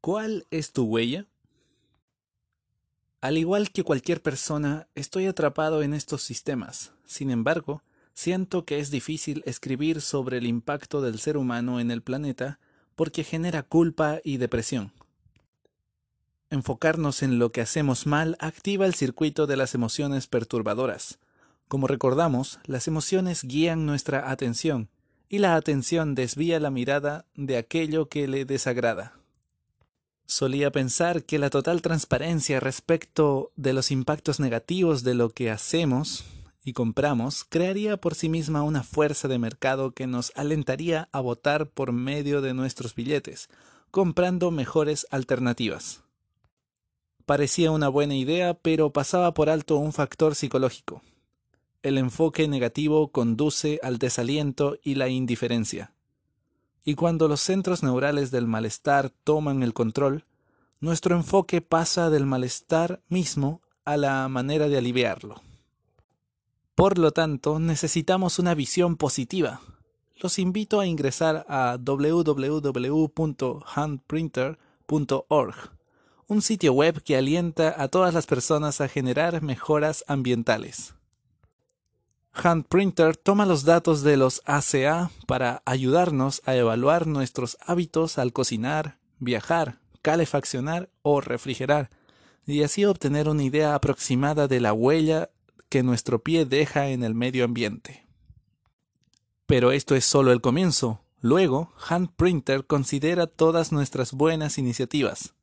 ¿Cuál es tu huella? Al igual que cualquier persona, estoy atrapado en estos sistemas. Sin embargo, siento que es difícil escribir sobre el impacto del ser humano en el planeta porque genera culpa y depresión. Enfocarnos en lo que hacemos mal activa el circuito de las emociones perturbadoras. Como recordamos, las emociones guían nuestra atención y la atención desvía la mirada de aquello que le desagrada. Solía pensar que la total transparencia respecto de los impactos negativos de lo que hacemos y compramos crearía por sí misma una fuerza de mercado que nos alentaría a votar por medio de nuestros billetes, comprando mejores alternativas. Parecía una buena idea, pero pasaba por alto un factor psicológico. El enfoque negativo conduce al desaliento y la indiferencia. Y cuando los centros neurales del malestar toman el control, nuestro enfoque pasa del malestar mismo a la manera de aliviarlo. Por lo tanto, necesitamos una visión positiva. Los invito a ingresar a www.handprinter.org, un sitio web que alienta a todas las personas a generar mejoras ambientales. Handprinter toma los datos de los ACA para ayudarnos a evaluar nuestros hábitos al cocinar, viajar, calefaccionar o refrigerar, y así obtener una idea aproximada de la huella que nuestro pie deja en el medio ambiente. Pero esto es solo el comienzo. Luego, Handprinter considera todas nuestras buenas iniciativas.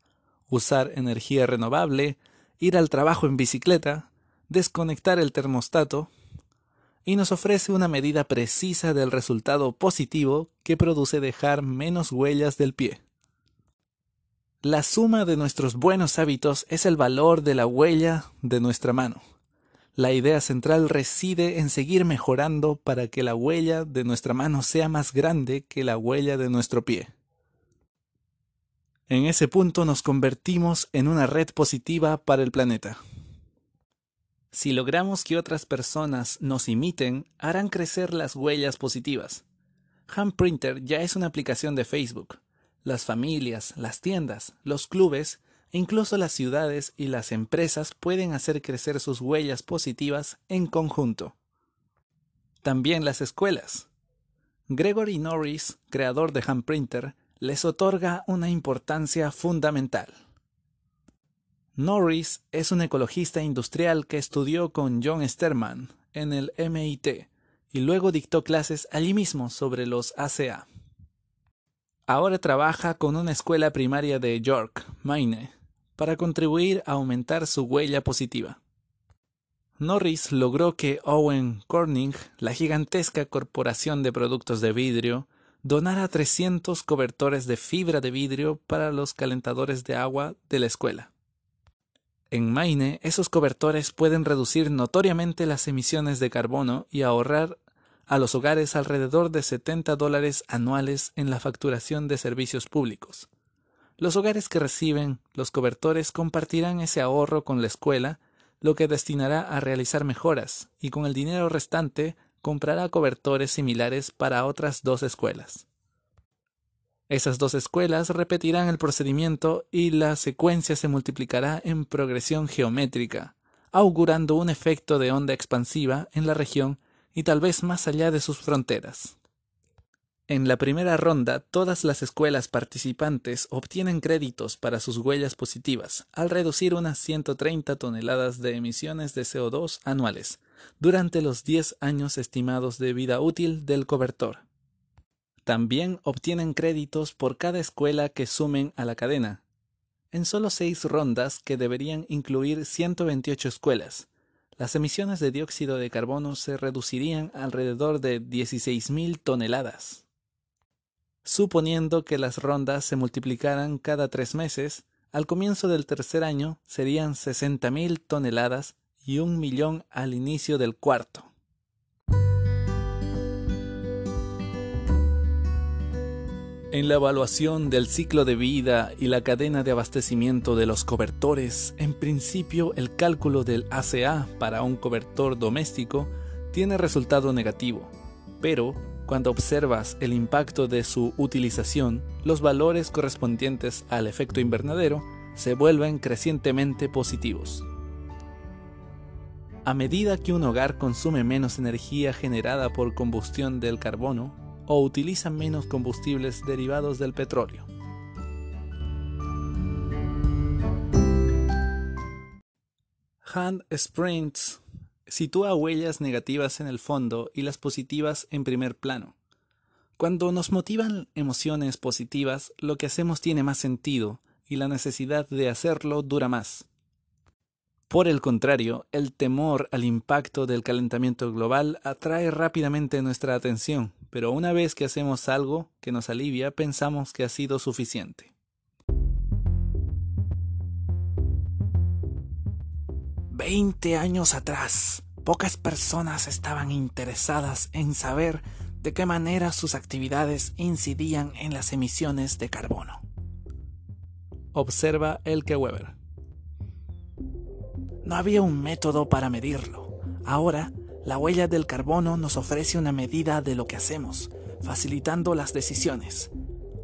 Usar energía renovable, ir al trabajo en bicicleta, desconectar el termostato, y nos ofrece una medida precisa del resultado positivo que produce dejar menos huellas del pie. La suma de nuestros buenos hábitos es el valor de la huella de nuestra mano. La idea central reside en seguir mejorando para que la huella de nuestra mano sea más grande que la huella de nuestro pie. En ese punto nos convertimos en una red positiva para el planeta. Si logramos que otras personas nos imiten, harán crecer las huellas positivas. Handprinter ya es una aplicación de Facebook. Las familias, las tiendas, los clubes e incluso las ciudades y las empresas pueden hacer crecer sus huellas positivas en conjunto. También las escuelas. Gregory Norris, creador de Handprinter, les otorga una importancia fundamental. Norris es un ecologista industrial que estudió con John Sterman en el MIT y luego dictó clases allí mismo sobre los ACA. Ahora trabaja con una escuela primaria de York, Maine, para contribuir a aumentar su huella positiva. Norris logró que Owen Corning, la gigantesca corporación de productos de vidrio, donara 300 cobertores de fibra de vidrio para los calentadores de agua de la escuela. En Maine, esos cobertores pueden reducir notoriamente las emisiones de carbono y ahorrar a los hogares alrededor de 70 dólares anuales en la facturación de servicios públicos. Los hogares que reciben los cobertores compartirán ese ahorro con la escuela, lo que destinará a realizar mejoras, y con el dinero restante comprará cobertores similares para otras dos escuelas. Esas dos escuelas repetirán el procedimiento y la secuencia se multiplicará en progresión geométrica, augurando un efecto de onda expansiva en la región y tal vez más allá de sus fronteras. En la primera ronda, todas las escuelas participantes obtienen créditos para sus huellas positivas al reducir unas 130 toneladas de emisiones de CO2 anuales durante los 10 años estimados de vida útil del cobertor. También obtienen créditos por cada escuela que sumen a la cadena. En solo seis rondas, que deberían incluir 128 escuelas, las emisiones de dióxido de carbono se reducirían alrededor de 16.000 toneladas. Suponiendo que las rondas se multiplicaran cada tres meses, al comienzo del tercer año serían 60.000 toneladas y un millón al inicio del cuarto. En la evaluación del ciclo de vida y la cadena de abastecimiento de los cobertores, en principio el cálculo del ACA para un cobertor doméstico tiene resultado negativo, pero Cuando observas el impacto de su utilización, los valores correspondientes al efecto invernadero se vuelven crecientemente positivos. A medida que un hogar consume menos energía generada por combustión del carbono o utiliza menos combustibles derivados del petróleo. Hand Sprints sitúa huellas negativas en el fondo y las positivas en primer plano. Cuando nos motivan emociones positivas, lo que hacemos tiene más sentido y la necesidad de hacerlo dura más. Por el contrario, el temor al impacto del calentamiento global atrae rápidamente nuestra atención, pero una vez que hacemos algo que nos alivia, pensamos que ha sido suficiente. Veinte años atrás, pocas personas estaban interesadas en saber de qué manera sus actividades incidían en las emisiones de carbono. Observa Elke Weber. No había un método para medirlo. Ahora, la huella del carbono nos ofrece una medida de lo que hacemos, facilitando las decisiones.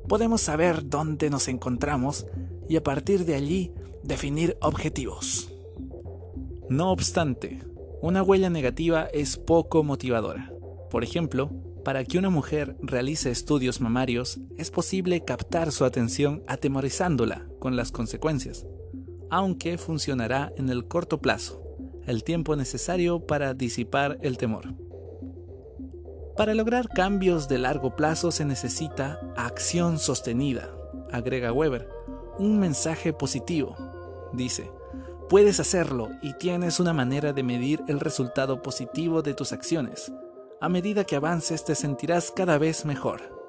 Podemos saber dónde nos encontramos y a partir de allí definir objetivos. No obstante, una huella negativa es poco motivadora. Por ejemplo, para que una mujer realice estudios mamarios, es posible captar su atención atemorizándola con las consecuencias aunque funcionará en el corto plazo, el tiempo necesario para disipar el temor. Para lograr cambios de largo plazo se necesita acción sostenida, agrega Weber, un mensaje positivo. Dice, puedes hacerlo y tienes una manera de medir el resultado positivo de tus acciones. A medida que avances te sentirás cada vez mejor.